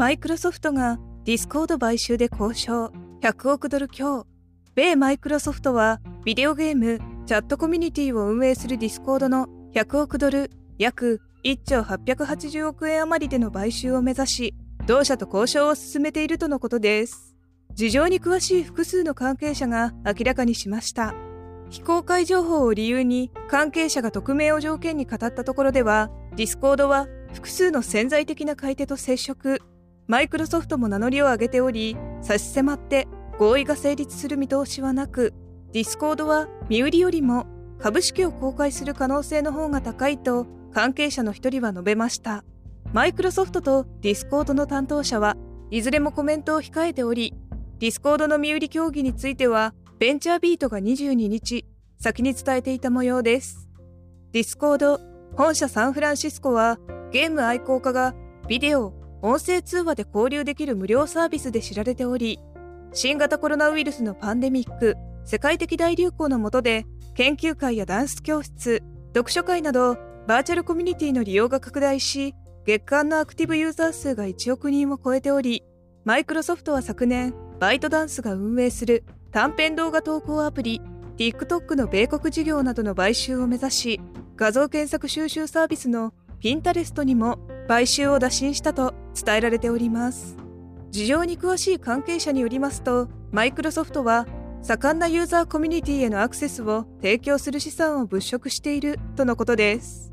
マイクロソフトがディスコード買収で交渉。100億ドル強。米マイクロソフトはビデオゲームチャットコミュニティを運営するディスコードの100億ドル約1兆880億円余りでの買収を目指し同社と交渉を進めているとのことです。事情に詳しい複数の関係者が明らかにしました。非公開情報を理由に関係者が匿名を条件に語ったところではディスコードは複数の潜在的な買い手と接触。マイクロソフトも名乗りを上げており差し迫って合意が成立する見通しはなくディスコードは身売りよりも株式を公開する可能性の方が高いと関係者の一人は述べました。マイクロソフトとディスコードの担当者はいずれもコメントを控えておりディスコードの身売り協議についてはベンチャービートが22日先に伝えていた模様です。ディスコード本社サンフランシスコはゲーム愛好家がビデオ音声通話で交流できる無料サービスで知られており新型コロナウイルスのパンデミック世界的大流行の下で研究会やダンス教室読書会などバーチャルコミュニティの利用が拡大し月間のアクティブユーザー数が1億人を超えておりマイクロソフトは昨年バイトダンスが運営する短編動画投稿アプリ TikTok の米国事業などの買収を目指し画像検索収集サービスのピンタレストにも買収を打診したと伝えられております。事情に詳しい関係者によりますとマイクロソフトは盛んなユーザーコミュニティへのアクセスを提供する資産を物色しているとのことです。